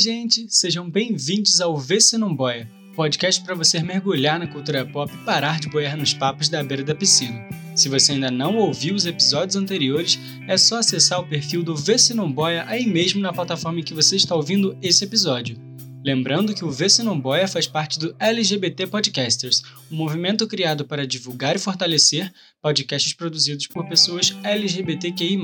gente! Sejam bem-vindos ao Vê Se Não Boia, podcast para você mergulhar na cultura pop e parar de boiar nos papos da beira da piscina. Se você ainda não ouviu os episódios anteriores, é só acessar o perfil do Vê Se Não Boia aí mesmo na plataforma em que você está ouvindo esse episódio. Lembrando que o Se Não Boia faz parte do LGBT Podcasters, um movimento criado para divulgar e fortalecer podcasts produzidos por pessoas LGBTQI+.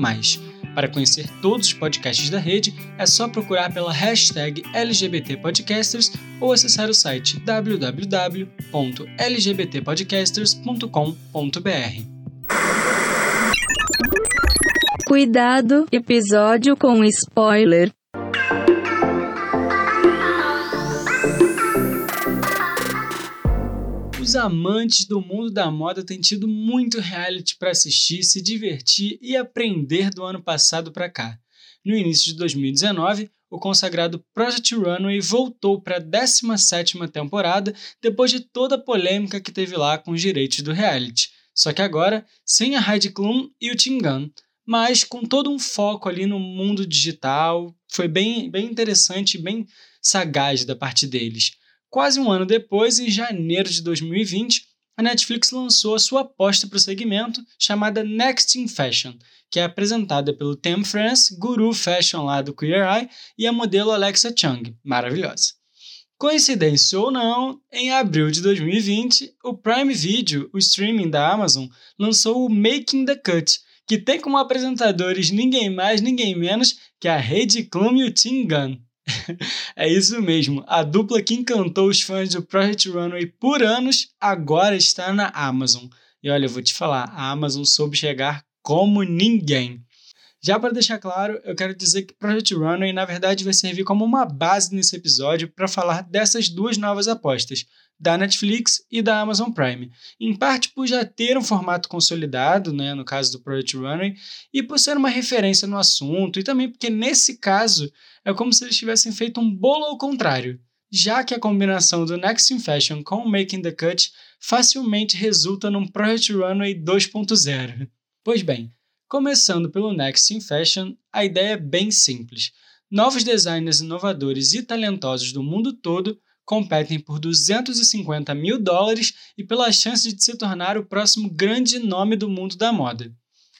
Para conhecer todos os podcasts da rede, é só procurar pela hashtag LGBT Podcasters ou acessar o site www.lgbtpodcasters.com.br. Cuidado, episódio com spoiler. Amantes do mundo da moda têm tido muito reality para assistir, se divertir e aprender do ano passado para cá. No início de 2019, o consagrado Project Runway voltou para a 17ª temporada depois de toda a polêmica que teve lá com os direitos do reality. Só que agora, sem a Heidi Klum e o Tim mas com todo um foco ali no mundo digital, foi bem, bem interessante, bem sagaz da parte deles. Quase um ano depois, em janeiro de 2020, a Netflix lançou a sua aposta para o segmento, chamada Next in Fashion, que é apresentada pelo Tim France, guru fashion lá do Queer Eye, e a modelo Alexa Chung, maravilhosa. Coincidência ou não, em abril de 2020, o Prime Video, o streaming da Amazon, lançou o Making the Cut, que tem como apresentadores ninguém mais, ninguém menos que a Heidi Klum e o Tim Gunn. é isso mesmo. A dupla que encantou os fãs do Project Runway por anos agora está na Amazon. E olha, eu vou te falar, a Amazon soube chegar como ninguém. Já para deixar claro, eu quero dizer que Project Runway na verdade vai servir como uma base nesse episódio para falar dessas duas novas apostas, da Netflix e da Amazon Prime. Em parte por já ter um formato consolidado, né, no caso do Project Runway, e por ser uma referência no assunto, e também porque nesse caso é como se eles tivessem feito um bolo ao contrário, já que a combinação do Next in Fashion com o Making the Cut facilmente resulta num Project Runway 2.0. Pois bem, começando pelo Next in Fashion, a ideia é bem simples. Novos designers inovadores e talentosos do mundo todo competem por 250 mil dólares e pela chance de se tornar o próximo grande nome do mundo da moda.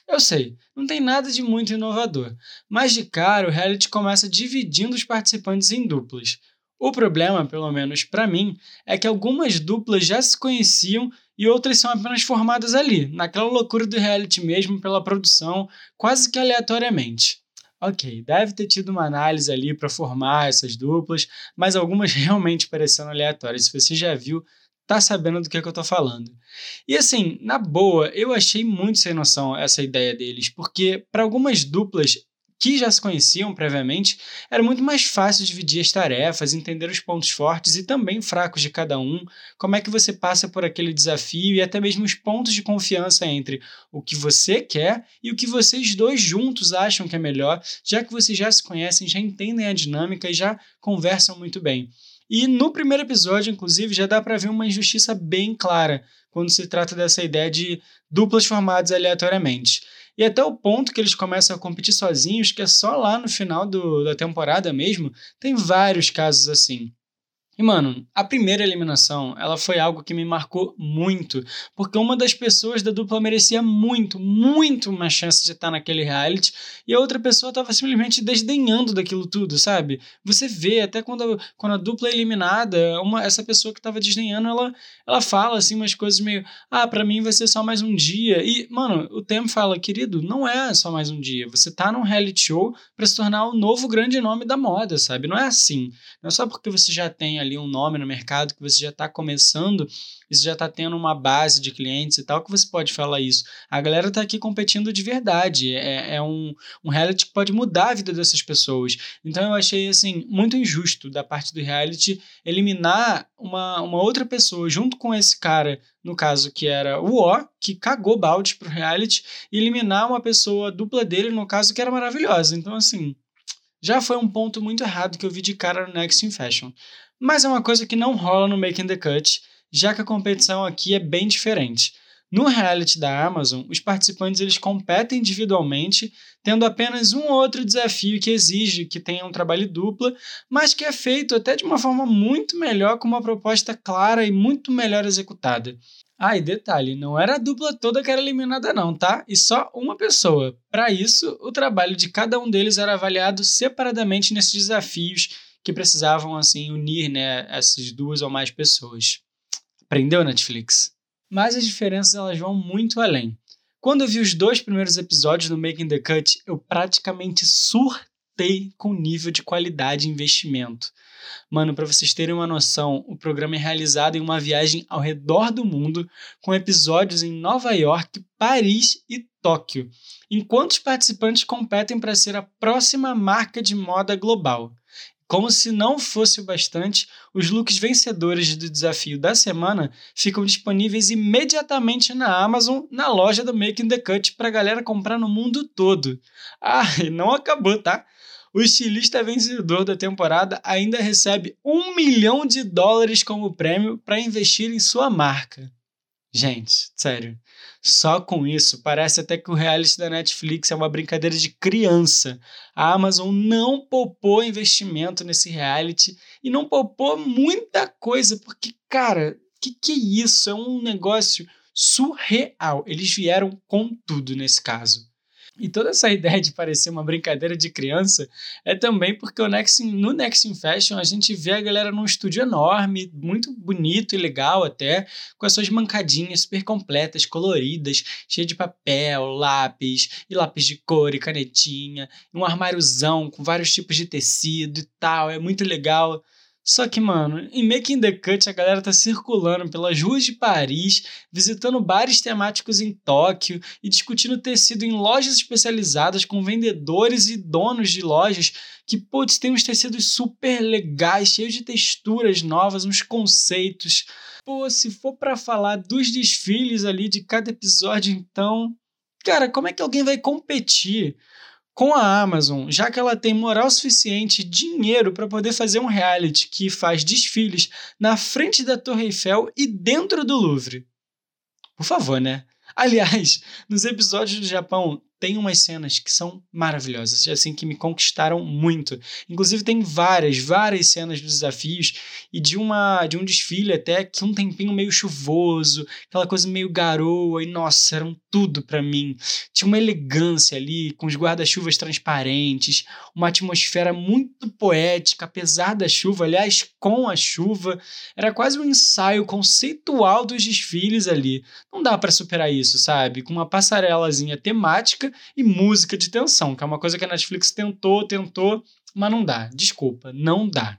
Eu sei, não tem nada de muito inovador, mas de cara o reality começa dividindo os participantes em duplas. O problema, pelo menos para mim, é que algumas duplas já se conheciam e outras são apenas formadas ali, naquela loucura do reality mesmo, pela produção, quase que aleatoriamente. Ok, deve ter tido uma análise ali para formar essas duplas, mas algumas realmente pareceram aleatórias. Se você já viu, tá sabendo do que, é que eu tô falando. E assim, na boa, eu achei muito sem noção essa ideia deles, porque para algumas duplas que já se conheciam previamente, era muito mais fácil dividir as tarefas, entender os pontos fortes e também fracos de cada um, como é que você passa por aquele desafio e até mesmo os pontos de confiança entre o que você quer e o que vocês dois juntos acham que é melhor, já que vocês já se conhecem, já entendem a dinâmica e já conversam muito bem. E no primeiro episódio, inclusive, já dá para ver uma injustiça bem clara quando se trata dessa ideia de duplas formadas aleatoriamente. E até o ponto que eles começam a competir sozinhos, que é só lá no final do, da temporada mesmo, tem vários casos assim. E, mano, a primeira eliminação, ela foi algo que me marcou muito, porque uma das pessoas da dupla merecia muito, muito uma chance de estar naquele reality, e a outra pessoa tava simplesmente desdenhando daquilo tudo, sabe? Você vê, até quando a, quando a dupla é eliminada, uma, essa pessoa que tava desdenhando, ela, ela fala, assim, umas coisas meio, ah, para mim vai ser só mais um dia, e, mano, o tempo fala, querido, não é só mais um dia, você tá num reality show para se tornar o novo grande nome da moda, sabe? Não é assim, não é só porque você já tem ali ali um nome no mercado, que você já está começando, e você já está tendo uma base de clientes e tal, que você pode falar isso. A galera está aqui competindo de verdade. É, é um, um reality que pode mudar a vida dessas pessoas. Então eu achei assim muito injusto da parte do reality eliminar uma, uma outra pessoa junto com esse cara, no caso que era o O, que cagou balde pro reality, e eliminar uma pessoa dupla dele, no caso que era maravilhosa. Então, assim, já foi um ponto muito errado que eu vi de cara no Next in Fashion mas é uma coisa que não rola no Making the Cut, já que a competição aqui é bem diferente. No reality da Amazon, os participantes eles competem individualmente, tendo apenas um ou outro desafio que exige que tenha um trabalho dupla, mas que é feito até de uma forma muito melhor, com uma proposta clara e muito melhor executada. Ah, e detalhe, não era a dupla toda que era eliminada não, tá? E só uma pessoa. Para isso, o trabalho de cada um deles era avaliado separadamente nesses desafios que precisavam assim unir, né, essas duas ou mais pessoas. Aprendeu Netflix? Mas as diferenças elas vão muito além. Quando eu vi os dois primeiros episódios no Making the Cut, eu praticamente surtei com o nível de qualidade e investimento. Mano, para vocês terem uma noção, o programa é realizado em uma viagem ao redor do mundo, com episódios em Nova York, Paris e Tóquio, enquanto os participantes competem para ser a próxima marca de moda global. Como se não fosse o bastante, os looks vencedores do desafio da semana ficam disponíveis imediatamente na Amazon, na loja do Making the Cut, para a galera comprar no mundo todo. Ah, e não acabou, tá? O estilista vencedor da temporada ainda recebe um milhão de dólares como prêmio para investir em sua marca. Gente, sério. Só com isso, parece até que o reality da Netflix é uma brincadeira de criança. A Amazon não poupou investimento nesse reality e não poupou muita coisa, porque, cara, que que é isso? É um negócio surreal. Eles vieram com tudo nesse caso. E toda essa ideia de parecer uma brincadeira de criança é também porque Next, no Next in Fashion a gente vê a galera num estúdio enorme, muito bonito e legal até, com as suas mancadinhas super completas, coloridas, cheia de papel, lápis, e lápis de cor e canetinha, um armáriozão com vários tipos de tecido e tal, é muito legal. Só que, mano, em Making the Cut a galera tá circulando pelas ruas de Paris, visitando bares temáticos em Tóquio e discutindo tecido em lojas especializadas com vendedores e donos de lojas que, putz, tem uns tecidos super legais, cheios de texturas novas, uns conceitos. Pô, se for para falar dos desfiles ali de cada episódio, então. Cara, como é que alguém vai competir com a Amazon, já que ela tem moral suficiente, dinheiro para poder fazer um reality que faz desfiles na frente da Torre Eiffel e dentro do Louvre. Por favor, né? Aliás, nos episódios do Japão tem umas cenas que são maravilhosas, assim, que me conquistaram muito. Inclusive, tem várias, várias cenas dos desafios e de uma de um desfile até que um tempinho meio chuvoso, aquela coisa meio garoa, e nossa, eram tudo para mim. Tinha uma elegância ali, com os guarda-chuvas transparentes, uma atmosfera muito poética, apesar da chuva, aliás, com a chuva. Era quase um ensaio conceitual dos desfiles ali. Não dá para superar isso, sabe? Com uma passarelazinha temática e música de tensão, que é uma coisa que a Netflix tentou, tentou, mas não dá. Desculpa, não dá.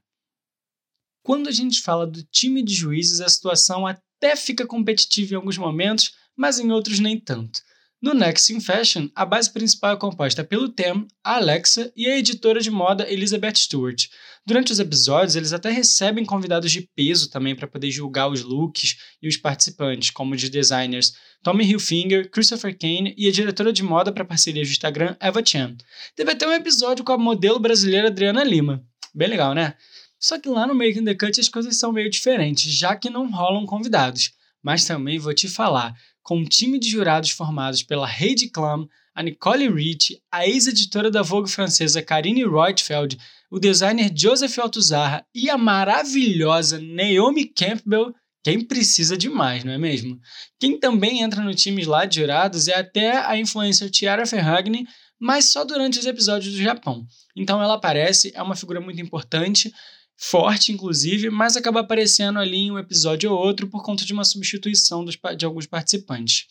Quando a gente fala do time de juízes, a situação até fica competitiva em alguns momentos, mas em outros nem tanto. No Next in Fashion, a base principal é composta pelo Tem, a Alexa e a editora de moda Elizabeth Stewart. Durante os episódios, eles até recebem convidados de peso também para poder julgar os looks e os participantes, como os designers Tommy Hilfiger, Christopher Kane e a diretora de moda para parcerias do Instagram, Eva Chan. Teve até um episódio com a modelo brasileira Adriana Lima. Bem legal, né? Só que lá no Making the Cut as coisas são meio diferentes, já que não rolam convidados. Mas também vou te falar, com um time de jurados formados pela Heidi Klum, a Nicole Rich, a ex-editora da Vogue francesa Karine Reutfeld, o designer Joseph Altuzarra e a maravilhosa Naomi Campbell, quem precisa de mais, não é mesmo? Quem também entra no time lá de jurados é até a influencer Tiara Ferragni, mas só durante os episódios do Japão. Então ela aparece, é uma figura muito importante, forte, inclusive, mas acaba aparecendo ali em um episódio ou outro por conta de uma substituição dos, de alguns participantes.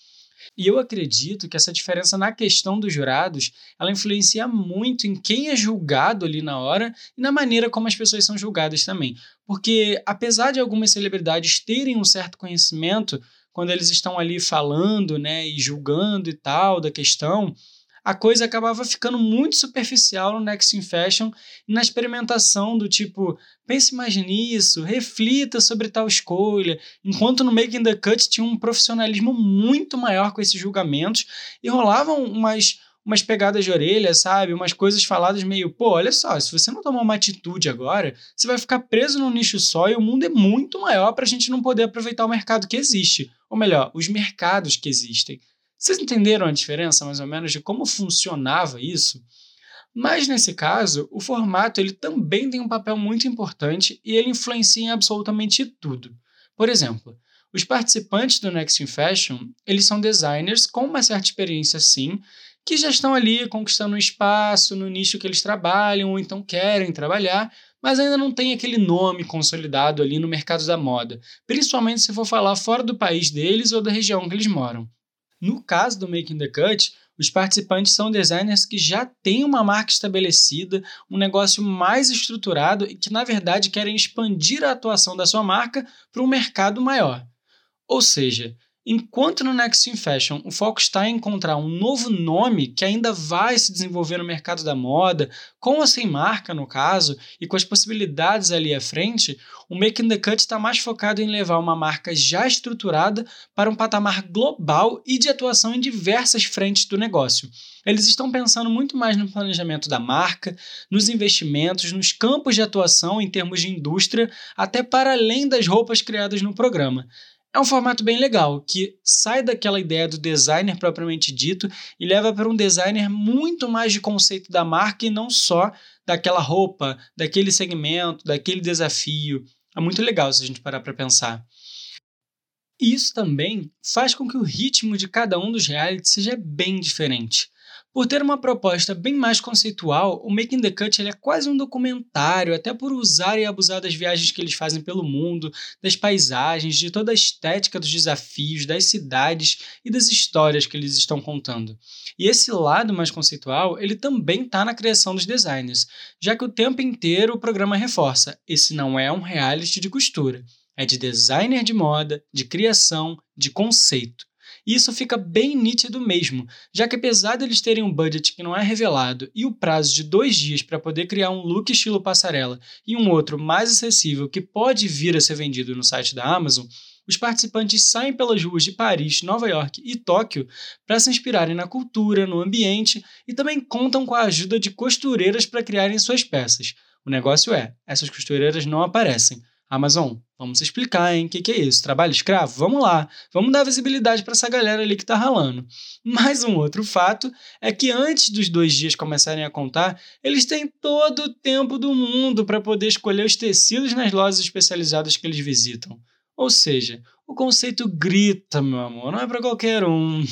E eu acredito que essa diferença na questão dos jurados, ela influencia muito em quem é julgado ali na hora e na maneira como as pessoas são julgadas também. Porque apesar de algumas celebridades terem um certo conhecimento quando eles estão ali falando, né, e julgando e tal da questão, a coisa acabava ficando muito superficial no Next in Fashion e na experimentação do tipo, pense mais nisso, reflita sobre tal escolha, enquanto no Making the Cut tinha um profissionalismo muito maior com esses julgamentos e rolavam umas umas pegadas de orelha, sabe? Umas coisas faladas meio, pô, olha só, se você não tomar uma atitude agora, você vai ficar preso num nicho só e o mundo é muito maior para a gente não poder aproveitar o mercado que existe. Ou melhor, os mercados que existem. Vocês entenderam a diferença, mais ou menos, de como funcionava isso? Mas nesse caso, o formato ele também tem um papel muito importante e ele influencia em absolutamente tudo. Por exemplo, os participantes do Next in Fashion, eles são designers com uma certa experiência sim, que já estão ali conquistando um espaço no nicho que eles trabalham ou então querem trabalhar, mas ainda não tem aquele nome consolidado ali no mercado da moda, principalmente se for falar fora do país deles ou da região que eles moram. No caso do Making the Cut, os participantes são designers que já têm uma marca estabelecida, um negócio mais estruturado e que, na verdade, querem expandir a atuação da sua marca para um mercado maior. Ou seja, enquanto no Next in Fashion o foco está em encontrar um novo nome que ainda vai se desenvolver no mercado da moda, com ou sem marca no caso, e com as possibilidades ali à frente, o Making the Cut está mais focado em levar uma marca já estruturada para um patamar global e de atuação em diversas frentes do negócio. Eles estão pensando muito mais no planejamento da marca, nos investimentos, nos campos de atuação em termos de indústria, até para além das roupas criadas no programa. É um formato bem legal, que sai daquela ideia do designer propriamente dito e leva para um designer muito mais de conceito da marca e não só daquela roupa, daquele segmento, daquele desafio. É muito legal se a gente parar para pensar. Isso também faz com que o ritmo de cada um dos realities seja bem diferente. Por ter uma proposta bem mais conceitual, o Making the Cut é quase um documentário, até por usar e abusar das viagens que eles fazem pelo mundo, das paisagens, de toda a estética dos desafios, das cidades e das histórias que eles estão contando. E esse lado mais conceitual, ele também está na criação dos designers, já que o tempo inteiro o programa reforça: esse não é um reality de costura, é de designer de moda, de criação, de conceito. E isso fica bem nítido mesmo, já que apesar de eles terem um budget que não é revelado e o prazo de dois dias para poder criar um look estilo passarela e um outro mais acessível que pode vir a ser vendido no site da Amazon, os participantes saem pelas ruas de Paris, Nova York e Tóquio para se inspirarem na cultura, no ambiente e também contam com a ajuda de costureiras para criarem suas peças. O negócio é, essas costureiras não aparecem, Amazon, vamos explicar, hein? O que, que é isso? Trabalho escravo? Vamos lá, vamos dar visibilidade para essa galera ali que está ralando. Mais um outro fato é que antes dos dois dias começarem a contar, eles têm todo o tempo do mundo para poder escolher os tecidos nas lojas especializadas que eles visitam. Ou seja, o conceito grita, meu amor, não é para qualquer um.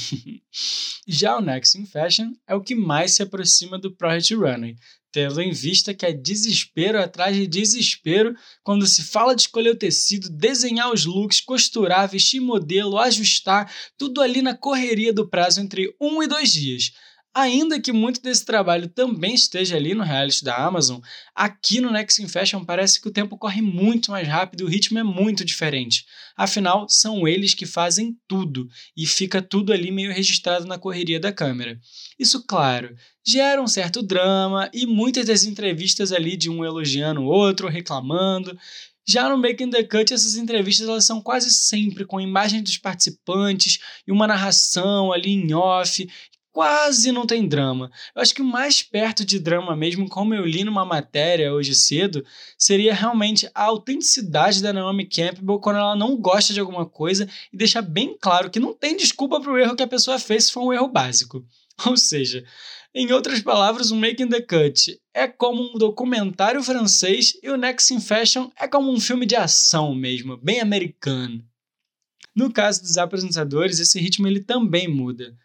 Já o Next in Fashion é o que mais se aproxima do Project Runway, tendo em vista que é desespero atrás de desespero quando se fala de escolher o tecido, desenhar os looks, costurar, vestir modelo, ajustar, tudo ali na correria do prazo entre um e dois dias. Ainda que muito desse trabalho também esteja ali no reality da Amazon, aqui no Next in Fashion parece que o tempo corre muito mais rápido e o ritmo é muito diferente. Afinal, são eles que fazem tudo e fica tudo ali meio registrado na correria da câmera. Isso, claro, gera um certo drama e muitas das entrevistas ali de um elogiando o outro, reclamando. Já no Making the Cut, essas entrevistas elas são quase sempre com imagens dos participantes e uma narração ali em off, quase não tem drama. Eu acho que o mais perto de drama mesmo, como eu li numa matéria hoje cedo, seria realmente a autenticidade da Naomi Campbell quando ela não gosta de alguma coisa e deixa bem claro que não tem desculpa para o erro que a pessoa fez se for um erro básico. Ou seja, em outras palavras, o Making the Cut é como um documentário francês e o Next in Fashion é como um filme de ação mesmo, bem americano. No caso dos apresentadores, esse ritmo ele também muda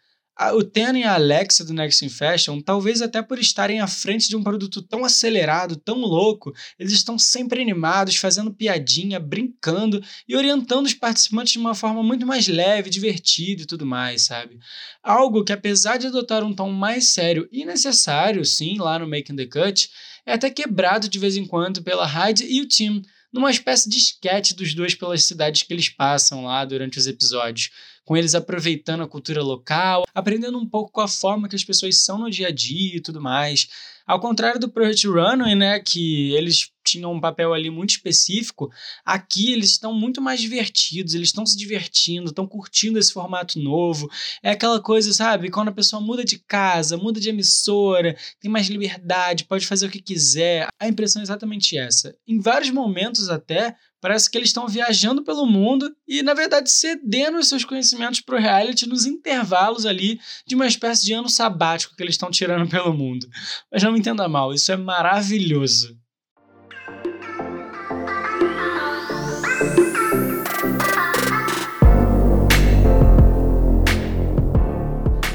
o Ten e a Alexa do Next in Fashion, talvez até por estarem à frente de um produto tão acelerado, tão louco, eles estão sempre animados, fazendo piadinha, brincando e orientando os participantes de uma forma muito mais leve, divertida e tudo mais, sabe? Algo que, apesar de adotar um tom mais sério e necessário, sim, lá no Making the Cut, é até quebrado de vez em quando pela Hyde e o Tim, numa espécie de esquete dos dois pelas cidades que eles passam lá durante os episódios com eles aproveitando a cultura local, aprendendo um pouco com a forma que as pessoas são no dia a dia e tudo mais. Ao contrário do Project Runway, né, que eles tinham um papel ali muito específico, aqui eles estão muito mais divertidos, eles estão se divertindo, estão curtindo esse formato novo. É aquela coisa, sabe? Quando a pessoa muda de casa, muda de emissora, tem mais liberdade, pode fazer o que quiser. A impressão é exatamente essa. Em vários momentos até, Parece que eles estão viajando pelo mundo e, na verdade, cedendo os seus conhecimentos para o reality nos intervalos ali de uma espécie de ano sabático que eles estão tirando pelo mundo. Mas não me entenda mal, isso é maravilhoso.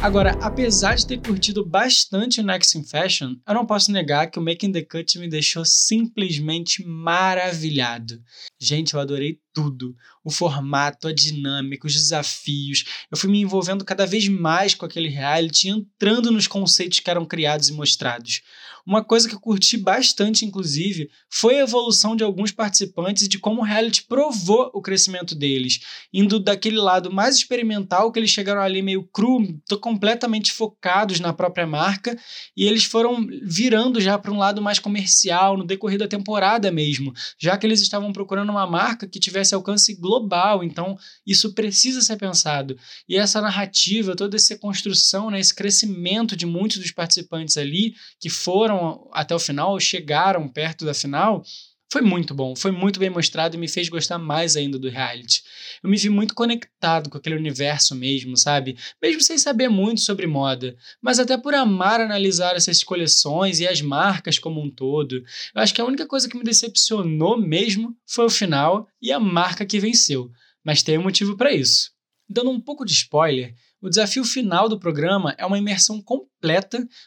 Agora, apesar de ter curtido bastante o Next in Fashion, eu não posso negar que o Making the Cut me deixou simplesmente maravilhado. Gente, eu adorei tudo. O formato, a dinâmica, os desafios. Eu fui me envolvendo cada vez mais com aquele reality, entrando nos conceitos que eram criados e mostrados. Uma coisa que eu curti bastante, inclusive, foi a evolução de alguns participantes e de como o reality provou o crescimento deles, indo daquele lado mais experimental, que eles chegaram ali meio cru, completamente focados na própria marca, e eles foram virando já para um lado mais comercial no decorrer da temporada mesmo, já que eles estavam procurando uma marca que tivesse alcance global, então isso precisa ser pensado. E essa narrativa, toda essa construção, né, esse crescimento de muitos dos participantes ali que foram até o final, chegaram perto da final, foi muito bom, foi muito bem mostrado e me fez gostar mais ainda do reality. Eu me vi muito conectado com aquele universo mesmo, sabe? Mesmo sem saber muito sobre moda, mas até por amar analisar essas coleções e as marcas como um todo. Eu acho que a única coisa que me decepcionou mesmo foi o final e a marca que venceu, mas tem um motivo para isso. Dando um pouco de spoiler, o desafio final do programa é uma imersão completa,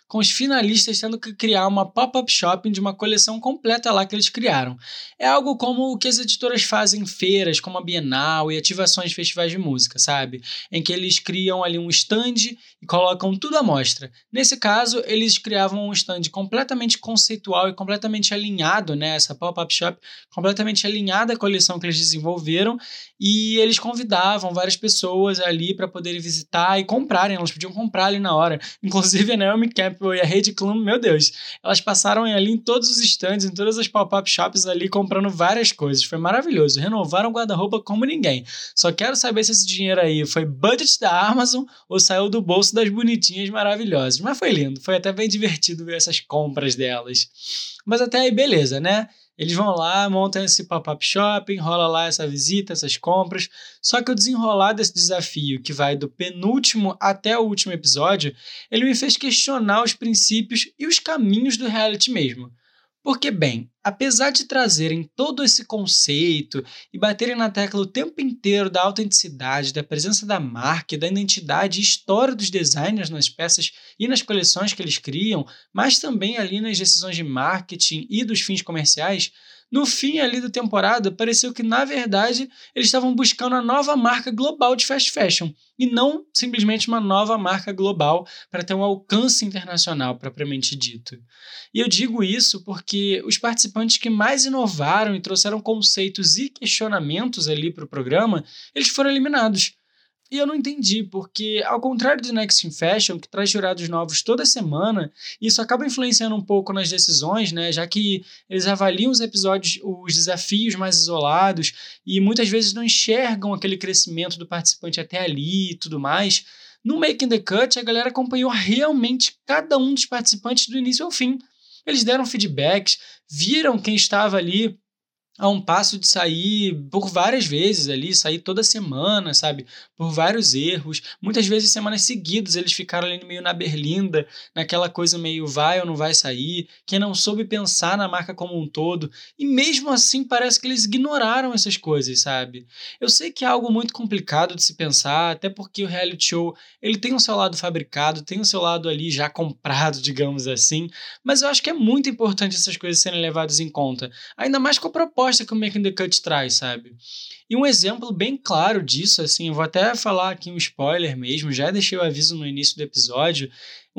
com os finalistas tendo que criar uma pop-up shopping de uma coleção completa lá que eles criaram. É algo como o que as editoras fazem em feiras, como a Bienal e ativações de festivais de música, sabe? Em que eles criam ali um stand e colocam tudo à mostra. Nesse caso, eles criavam um stand completamente conceitual e completamente alinhado, né? Essa pop-up shop completamente alinhada à coleção que eles desenvolveram e eles convidavam várias pessoas ali para poderem visitar e comprarem, elas podiam comprar ali na hora. Inclusive a Naomi Campbell e a Heidi Klum, meu Deus, elas passaram ali em todos os stands, em todas as pop-up shops ali, comprando várias coisas. Foi maravilhoso. Renovaram o guarda-roupa como ninguém. Só quero saber se esse dinheiro aí foi budget da Amazon ou saiu do bolso das bonitinhas maravilhosas. Mas foi lindo, foi até bem divertido ver essas compras delas. Mas até aí, beleza, né? Eles vão lá, montam esse pop-up shopping, rola lá essa visita, essas compras. Só que o desenrolar desse desafio, que vai do penúltimo até o último episódio, ele me fez questionar os princípios e os caminhos do reality mesmo. Porque, bem, apesar de trazerem todo esse conceito e baterem na tecla o tempo inteiro da autenticidade, da presença da marca, da identidade e história dos designers nas peças e nas coleções que eles criam, mas também ali nas decisões de marketing e dos fins comerciais, no fim ali da temporada, pareceu que, na verdade, eles estavam buscando a nova marca global de fast fashion e não simplesmente uma nova marca global para ter um alcance internacional, propriamente dito. E eu digo isso porque os participantes que mais inovaram e trouxeram conceitos e questionamentos ali para o programa, eles foram eliminados. E eu não entendi, porque ao contrário do Next in Fashion, que traz jurados novos toda semana, isso acaba influenciando um pouco nas decisões, né? Já que eles avaliam os episódios, os desafios mais isolados e muitas vezes não enxergam aquele crescimento do participante até ali e tudo mais. No Making the Cut, a galera acompanhou realmente cada um dos participantes do início ao fim. Eles deram feedbacks, viram quem estava ali a um passo de sair por várias vezes ali, sair toda semana, sabe? Por vários erros. Muitas vezes, semanas seguidas, eles ficaram ali meio na berlinda, naquela coisa meio vai ou não vai sair, quem não soube pensar na marca como um todo. E mesmo assim, parece que eles ignoraram essas coisas, sabe? Eu sei que é algo muito complicado de se pensar, até porque o reality show, ele tem o seu lado fabricado, tem o seu lado ali já comprado, digamos assim, mas eu acho que é muito importante essas coisas serem levadas em conta. Ainda mais com a proposta proposta que o Making the Cut traz, sabe? E um exemplo bem claro disso, assim, eu vou até falar aqui um spoiler mesmo, já deixei o aviso no início do episódio.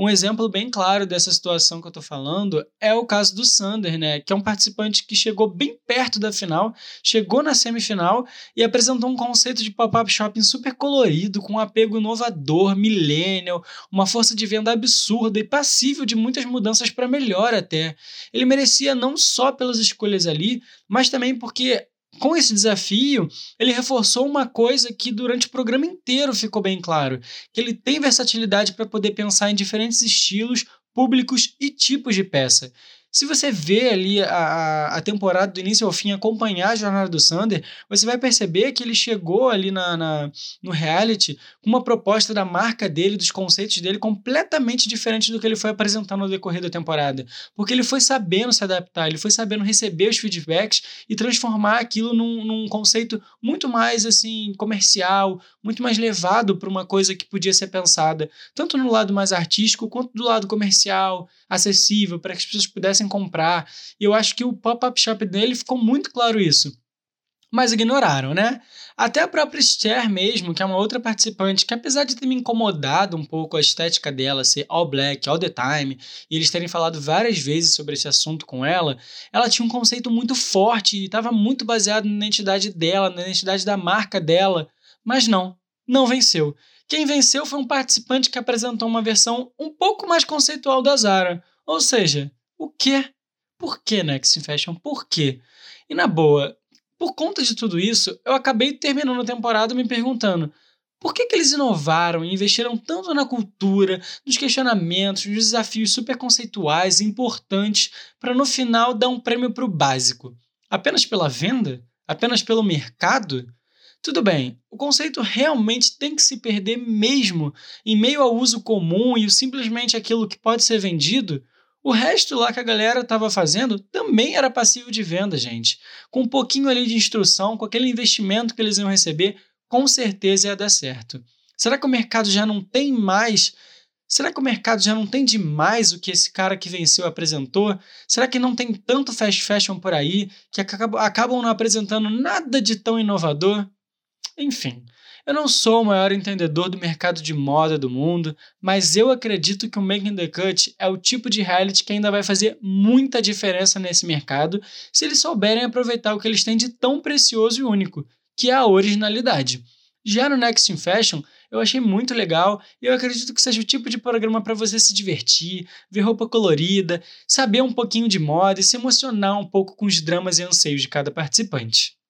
Um exemplo bem claro dessa situação que eu estou falando é o caso do Sander, né? Que é um participante que chegou bem perto da final, chegou na semifinal e apresentou um conceito de pop-up shopping super colorido, com um apego inovador, millennial, uma força de venda absurda e passível de muitas mudanças para melhor até. Ele merecia não só pelas escolhas ali, mas também porque com esse desafio, ele reforçou uma coisa que durante o programa inteiro ficou bem claro: que ele tem versatilidade para poder pensar em diferentes estilos, públicos e tipos de peça. Se você vê ali a, a temporada do início ao fim, acompanhar a jornada do Sander, você vai perceber que ele chegou ali na, na, no reality com uma proposta da marca dele, dos conceitos dele, completamente diferente do que ele foi apresentando no decorrer da temporada. Porque ele foi sabendo se adaptar, ele foi sabendo receber os feedbacks e transformar aquilo num, num conceito muito mais assim comercial, muito mais levado para uma coisa que podia ser pensada tanto no lado mais artístico quanto do lado comercial, acessível, para que as pessoas pudessem comprar. E eu acho que o pop-up shop dele ficou muito claro isso. Mas ignoraram, né? Até a própria Esther mesmo, que é uma outra participante, que apesar de ter me incomodado um pouco a estética dela ser all black all the time, e eles terem falado várias vezes sobre esse assunto com ela, ela tinha um conceito muito forte e estava muito baseado na identidade dela, na identidade da marca dela. Mas não, não venceu. Quem venceu foi um participante que apresentou uma versão um pouco mais conceitual da Zara. Ou seja, o quê? Por que Next Fashion? Por quê? E na boa, por conta de tudo isso, eu acabei terminando a temporada me perguntando por que, que eles inovaram e investiram tanto na cultura, nos questionamentos, nos desafios super conceituais e importantes para no final dar um prêmio para o básico? Apenas pela venda? Apenas pelo mercado? Tudo bem, o conceito realmente tem que se perder mesmo em meio ao uso comum e simplesmente aquilo que pode ser vendido? O resto lá que a galera estava fazendo também era passivo de venda, gente. Com um pouquinho ali de instrução, com aquele investimento que eles iam receber, com certeza ia dar certo. Será que o mercado já não tem mais? Será que o mercado já não tem demais o que esse cara que venceu apresentou? Será que não tem tanto fast fashion por aí que acabam não apresentando nada de tão inovador? Enfim, eu não sou o maior entendedor do mercado de moda do mundo, mas eu acredito que o Making the Cut é o tipo de reality que ainda vai fazer muita diferença nesse mercado se eles souberem aproveitar o que eles têm de tão precioso e único, que é a originalidade. Já no Next in Fashion, eu achei muito legal e eu acredito que seja o tipo de programa para você se divertir, ver roupa colorida, saber um pouquinho de moda e se emocionar um pouco com os dramas e anseios de cada participante.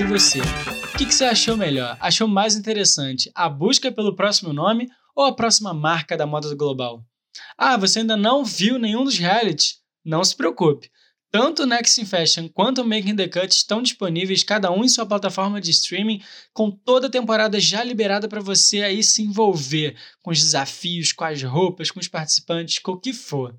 E você? O que, que você achou melhor? Achou mais interessante a busca pelo próximo nome ou a próxima marca da moda global? Ah, você ainda não viu nenhum dos realities? Não se preocupe. Tanto o Next in Fashion quanto o Making the Cut estão disponíveis, cada um em sua plataforma de streaming, com toda a temporada já liberada para você aí se envolver com os desafios, com as roupas, com os participantes, com o que for.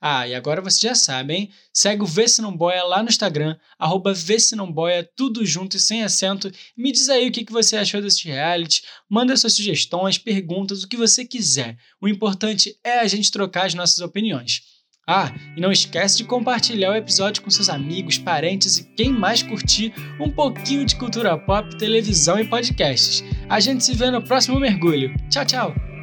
Ah, e agora você já sabe, hein? Segue o Vê Se Não Boia lá no Instagram, arroba Vê Se Não Boia, tudo junto e sem acento. Me diz aí o que você achou desse reality, manda suas sugestões, perguntas, o que você quiser. O importante é a gente trocar as nossas opiniões. Ah, e não esquece de compartilhar o episódio com seus amigos, parentes e quem mais curtir um pouquinho de cultura pop, televisão e podcasts. A gente se vê no próximo mergulho. Tchau, tchau!